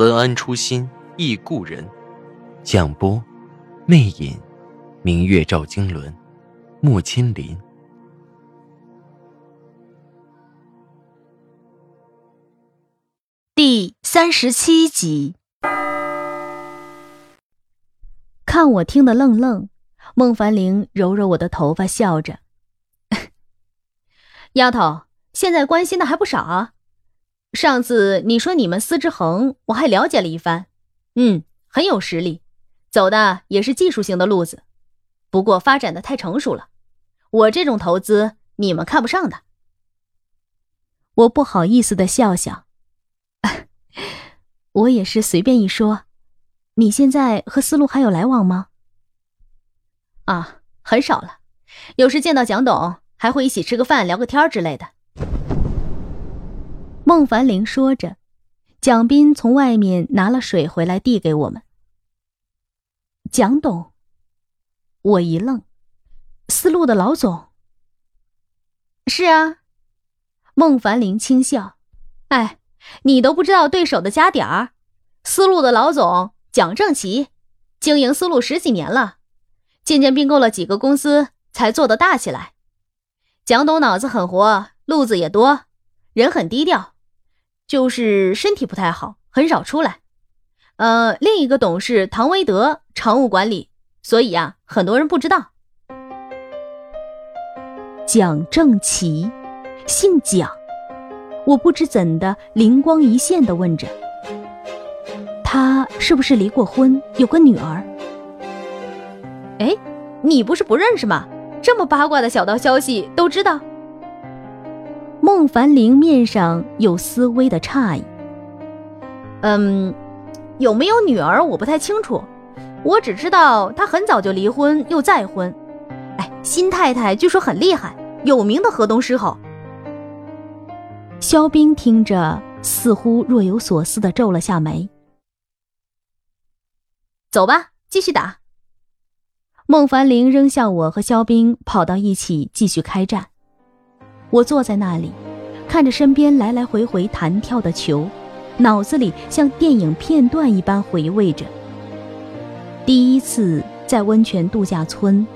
文安初心忆故人，蒋波，魅影，明月照经纶，莫千林。第三十七集，看我听得愣愣，孟凡玲揉揉我的头发，笑着：“ 丫头，现在关心的还不少啊。”上次你说你们司之恒，我还了解了一番，嗯，很有实力，走的也是技术性的路子，不过发展的太成熟了，我这种投资你们看不上的。我不好意思的笑笑，我也是随便一说。你现在和思路还有来往吗？啊，很少了，有时见到蒋董还会一起吃个饭、聊个天之类的。孟凡玲说着，蒋斌从外面拿了水回来，递给我们。蒋董，我一愣，思路的老总。是啊，孟凡玲轻笑，哎，你都不知道对手的家底儿，思路的老总蒋正奇，经营思路十几年了，渐渐并购了几个公司，才做得大起来。蒋董脑子很活，路子也多，人很低调。就是身体不太好，很少出来。呃，另一个董事唐维德常务管理，所以呀，很多人不知道。蒋正奇，姓蒋，我不知怎的灵光一现的问着：“他是不是离过婚，有个女儿？”哎，你不是不认识吗？这么八卦的小道消息都知道。孟凡玲面上有丝微的诧异。嗯，有没有女儿我不太清楚，我只知道他很早就离婚又再婚。哎，新太太据说很厉害，有名的河东狮吼。肖冰听着，似乎若有所思的皱了下眉。走吧，继续打。孟凡玲扔下我和肖冰，跑到一起继续开战。我坐在那里，看着身边来来回回弹跳的球，脑子里像电影片段一般回味着。第一次在温泉度假村，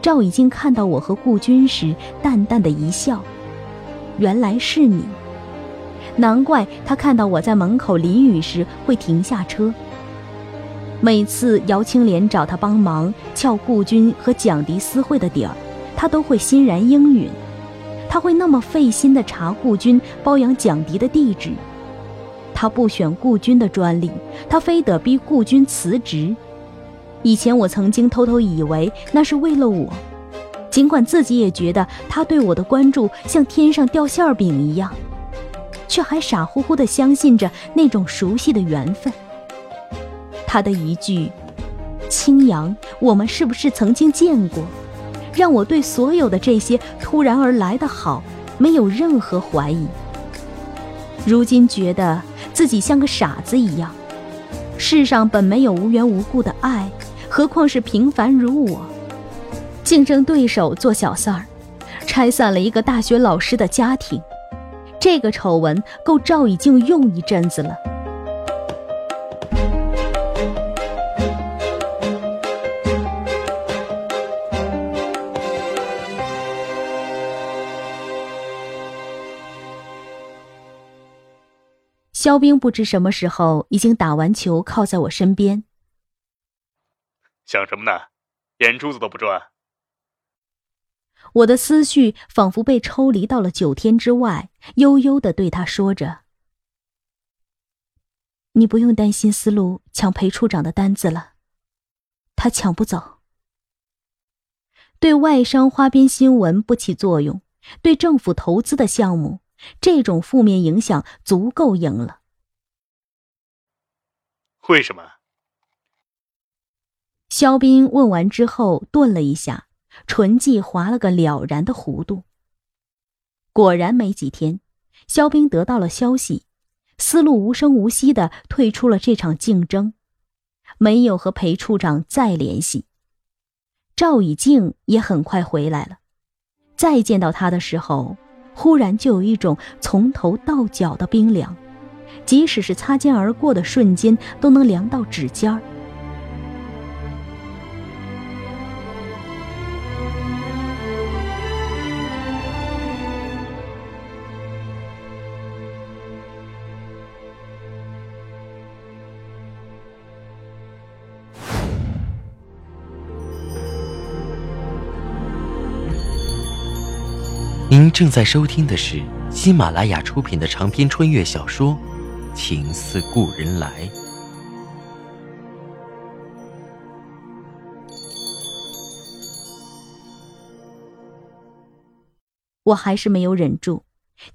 赵已经看到我和顾军时，淡淡的一笑，原来是你。难怪他看到我在门口淋雨时会停下车。每次姚青莲找他帮忙撬顾军和蒋迪私会的底儿，他都会欣然应允。他会那么费心的查顾军包养蒋迪的地址，他不选顾军的专利，他非得逼顾军辞职。以前我曾经偷偷以为那是为了我，尽管自己也觉得他对我的关注像天上掉馅饼一样，却还傻乎乎的相信着那种熟悉的缘分。他的一句“青阳，我们是不是曾经见过？”让我对所有的这些突然而来的好没有任何怀疑。如今觉得自己像个傻子一样。世上本没有无缘无故的爱，何况是平凡如我。竞争对手做小三儿，拆散了一个大学老师的家庭，这个丑闻够赵以静用一阵子了。肖冰不知什么时候已经打完球，靠在我身边。想什么呢？眼珠子都不转。我的思绪仿佛被抽离到了九天之外，悠悠的对他说着：“你不用担心思路抢裴处长的单子了，他抢不走。对外商花边新闻不起作用，对政府投资的项目。”这种负面影响足够硬了。为什么？肖斌问完之后，顿了一下，唇际划了个了然的弧度。果然没几天，肖斌得到了消息，思路无声无息的退出了这场竞争，没有和裴处长再联系。赵以静也很快回来了，再见到他的时候，忽然就有一种从头到脚的冰凉，即使是擦肩而过的瞬间，都能凉到指尖儿。您正在收听的是喜马拉雅出品的长篇穿越小说《情似故人来》。我还是没有忍住，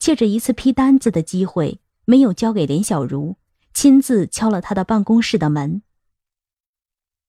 借着一次批单子的机会，没有交给连小茹，亲自敲了他的办公室的门。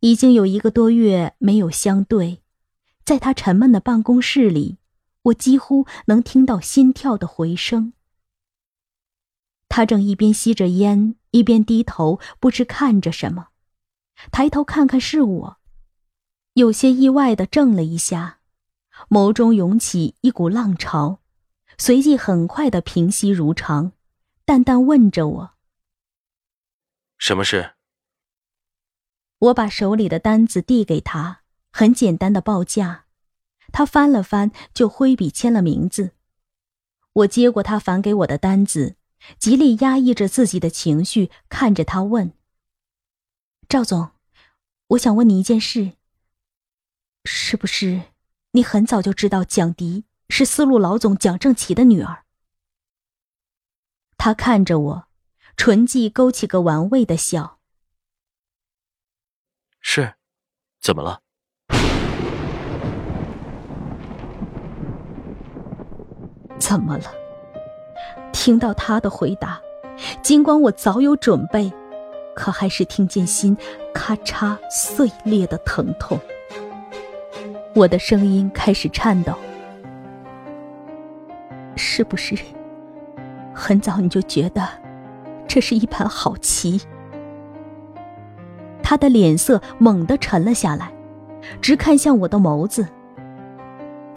已经有一个多月没有相对，在他沉闷的办公室里。我几乎能听到心跳的回声。他正一边吸着烟，一边低头，不知看着什么。抬头看看是我，有些意外的怔了一下，眸中涌起一股浪潮，随即很快的平息如常，淡淡问着我：“什么事？”我把手里的单子递给他，很简单的报价。他翻了翻，就挥笔签了名字。我接过他返给我的单子，极力压抑着自己的情绪，看着他问：“赵总，我想问你一件事。是不是你很早就知道蒋迪是丝路老总蒋正奇的女儿？”他看着我，唇际勾起个玩味的笑：“是，怎么了？”怎么了？听到他的回答，尽管我早有准备，可还是听见心咔嚓碎裂的疼痛。我的声音开始颤抖。是不是很早你就觉得这是一盘好棋？他的脸色猛地沉了下来，直看向我的眸子。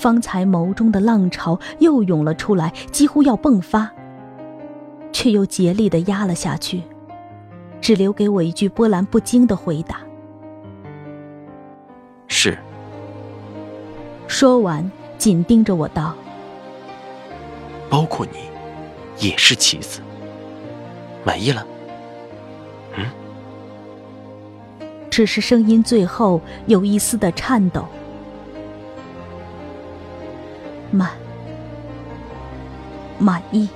方才眸中的浪潮又涌了出来，几乎要迸发，却又竭力的压了下去，只留给我一句波澜不惊的回答：“是。”说完，紧盯着我道：“包括你，也是棋子。满意了？嗯？”只是声音最后有一丝的颤抖。满，满意。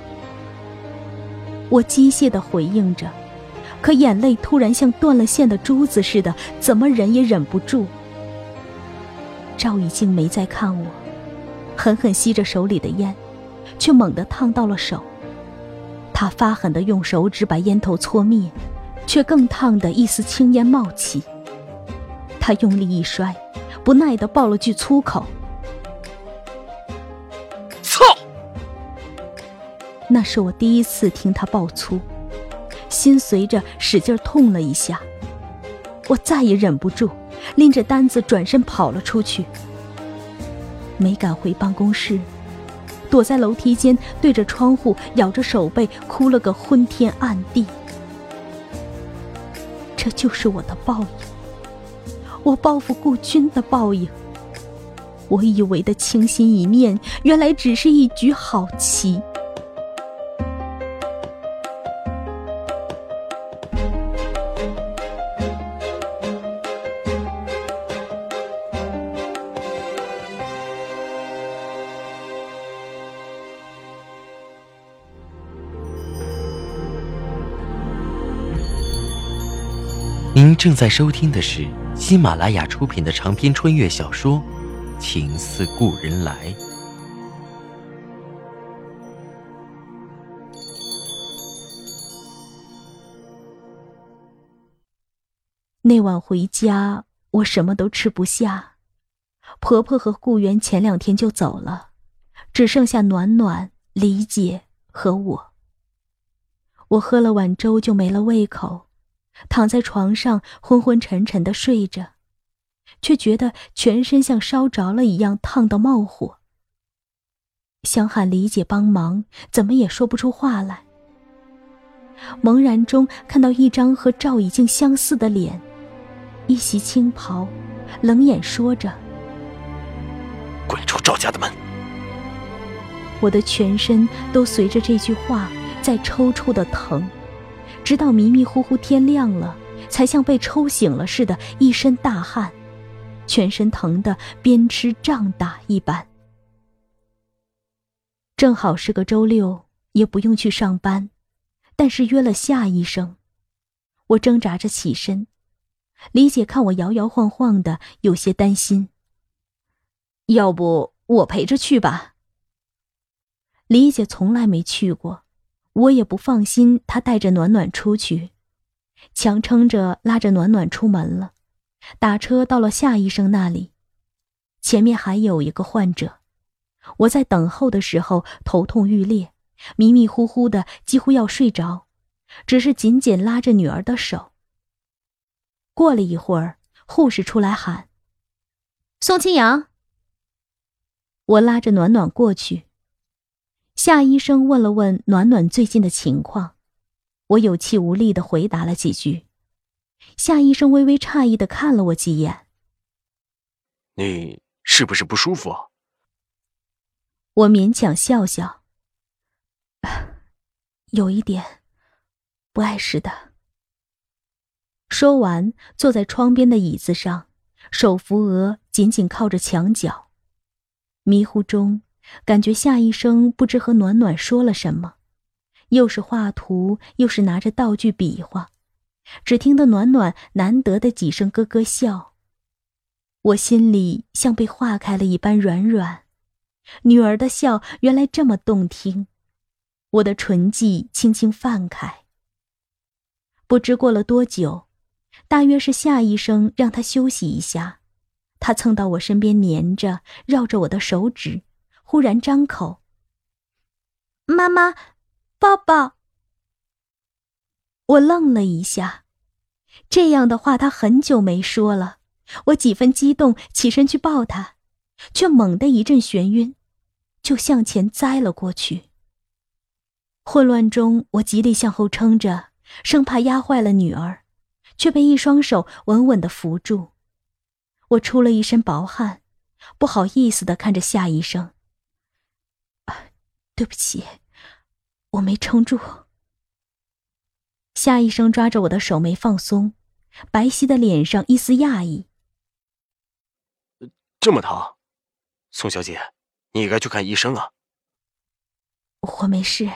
我机械的回应着，可眼泪突然像断了线的珠子似的，怎么忍也忍不住。赵已经没再看我，狠狠吸着手里的烟，却猛地烫到了手。他发狠的用手指把烟头搓灭，却更烫的一丝青烟冒起。他用力一摔，不耐的爆了句粗口。那是我第一次听他爆粗，心随着使劲痛了一下。我再也忍不住，拎着单子转身跑了出去，没敢回办公室，躲在楼梯间，对着窗户，咬着手背，哭了个昏天暗地。这就是我的报应，我报复顾军的报应。我以为的倾心一面，原来只是一局好棋。正在收听的是喜马拉雅出品的长篇穿越小说《情似故人来》。那晚回家，我什么都吃不下。婆婆和顾源前两天就走了，只剩下暖暖、李姐和我。我喝了碗粥就没了胃口，躺在床上昏昏沉沉的睡着，却觉得全身像烧着了一样烫到冒火。想喊李姐帮忙，怎么也说不出话来。茫然中看到一张和赵以静相似的脸。一袭青袍，冷眼说着：“滚出赵家的门！”我的全身都随着这句话在抽搐的疼，直到迷迷糊糊天亮了，才像被抽醒了似的，一身大汗，全身疼得边吃胀打一般。正好是个周六，也不用去上班，但是约了夏医生，我挣扎着起身。李姐看我摇摇晃晃的，有些担心。要不我陪着去吧。李姐从来没去过，我也不放心她带着暖暖出去，强撑着拉着暖暖出门了。打车到了夏医生那里，前面还有一个患者。我在等候的时候头痛欲裂，迷迷糊糊的，几乎要睡着，只是紧紧拉着女儿的手。过了一会儿，护士出来喊：“宋清扬。”我拉着暖暖过去。夏医生问了问暖暖最近的情况，我有气无力的回答了几句。夏医生微微诧异的看了我几眼：“你是不是不舒服？”我勉强笑笑：“有一点，不碍事的。”说完，坐在窗边的椅子上，手扶额，紧紧靠着墙角。迷糊中，感觉夏医生不知和暖暖说了什么，又是画图，又是拿着道具比划。只听得暖暖难得的几声咯咯笑，我心里像被化开了一般软软。女儿的笑原来这么动听，我的唇际轻轻泛开。不知过了多久。大约是夏医生让他休息一下，他蹭到我身边黏着，绕着我的手指，忽然张口：“妈妈，抱抱。”我愣了一下，这样的话他很久没说了。我几分激动，起身去抱他，却猛地一阵眩晕，就向前栽了过去。混乱中，我极力向后撑着，生怕压坏了女儿。却被一双手稳稳的扶住，我出了一身薄汗，不好意思的看着夏医生。对不起，我没撑住。夏医生抓着我的手没放松，白皙的脸上一丝讶异。这么疼，宋小姐，你应该去看医生啊。我没事，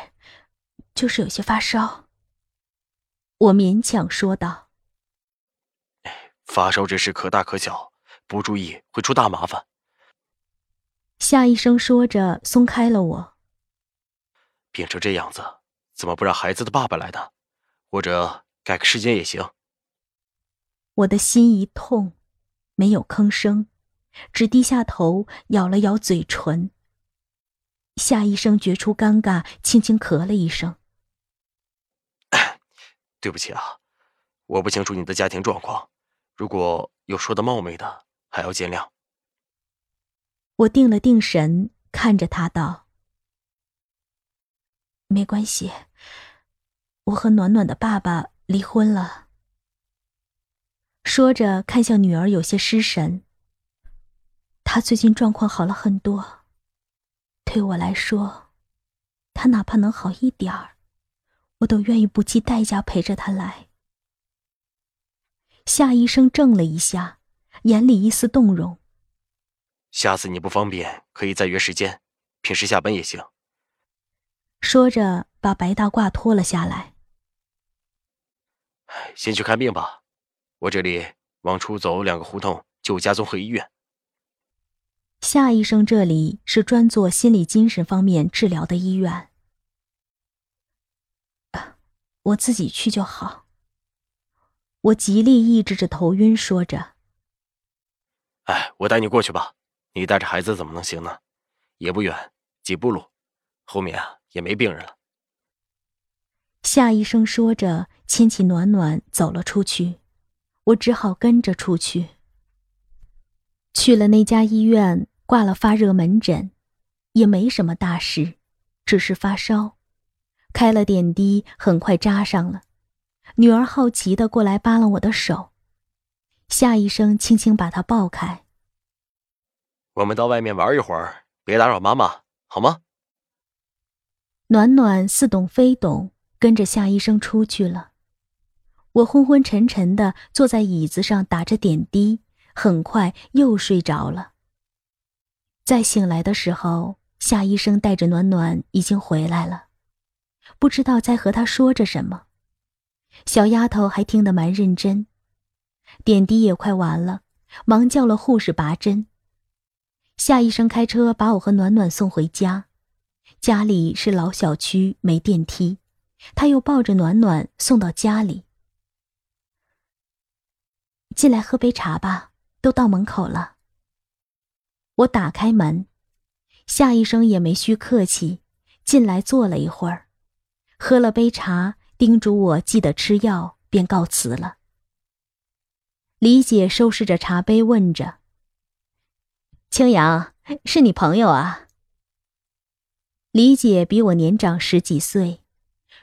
就是有些发烧。我勉强说道。发烧这事可大可小，不注意会出大麻烦。夏医生说着，松开了我。病成这样子，怎么不让孩子的爸爸来呢？或者改个时间也行。我的心一痛，没有吭声，只低下头咬了咬嘴唇。夏医生觉出尴尬，轻轻咳了一声：“对不起啊，我不清楚你的家庭状况。”如果有说的冒昧的，还要见谅。我定了定神，看着他道：“没关系，我和暖暖的爸爸离婚了。”说着，看向女儿，有些失神。他最近状况好了很多，对我来说，他哪怕能好一点儿，我都愿意不计代价陪着他来。夏医生怔了一下，眼里一丝动容。下次你不方便，可以再约时间，平时下班也行。说着，把白大褂脱了下来。先去看病吧，我这里往出走两个胡同就家综合医院。夏医生这里是专做心理精神方面治疗的医院，我自己去就好。我极力抑制着头晕，说着：“哎，我带你过去吧。你带着孩子怎么能行呢？也不远，几步路，后面啊也没病人了。”夏医生说着，牵起暖暖走了出去，我只好跟着出去。去了那家医院，挂了发热门诊，也没什么大事，只是发烧，开了点滴，很快扎上了。女儿好奇的过来扒拉我的手，夏医生轻轻把她抱开。我们到外面玩一会儿，别打扰妈妈，好吗？暖暖似懂非懂。跟着夏医生出去了，我昏昏沉沉的坐在椅子上打着点滴，很快又睡着了。再醒来的时候，夏医生带着暖暖已经回来了，不知道在和他说着什么。小丫头还听得蛮认真，点滴也快完了，忙叫了护士拔针。夏医生开车把我和暖暖送回家，家里是老小区，没电梯。他又抱着暖暖送到家里，进来喝杯茶吧，都到门口了。我打开门，夏医生也没需客气，进来坐了一会儿，喝了杯茶，叮嘱我记得吃药，便告辞了。李姐收拾着茶杯，问着：“青阳，是你朋友啊？”李姐比我年长十几岁。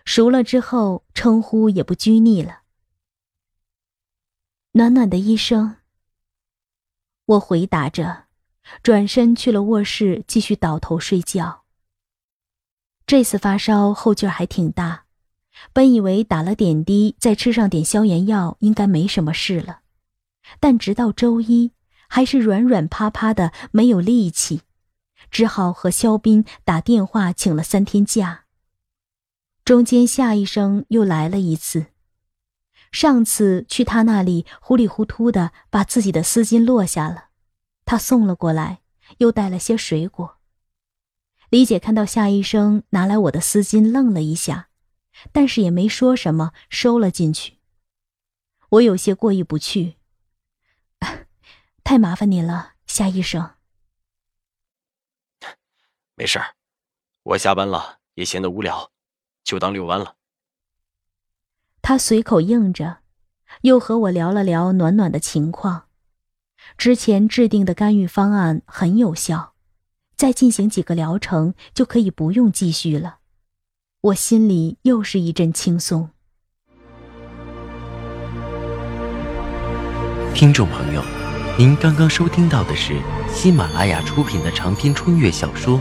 熟了之后，称呼也不拘泥了。暖暖的医生，我回答着，转身去了卧室，继续倒头睡觉。这次发烧后劲儿还挺大，本以为打了点滴，再吃上点消炎药，应该没什么事了，但直到周一，还是软软趴趴的，没有力气，只好和肖斌打电话请了三天假。中间夏医生又来了一次，上次去他那里糊里糊涂的把自己的丝巾落下了，他送了过来，又带了些水果。李姐看到夏医生拿来我的丝巾，愣了一下，但是也没说什么，收了进去。我有些过意不去，太麻烦您了，夏医生。没事儿，我下班了也闲得无聊。就当遛弯了。他随口应着，又和我聊了聊暖暖的情况。之前制定的干预方案很有效，再进行几个疗程就可以不用继续了。我心里又是一阵轻松。听众朋友，您刚刚收听到的是喜马拉雅出品的长篇穿越小说《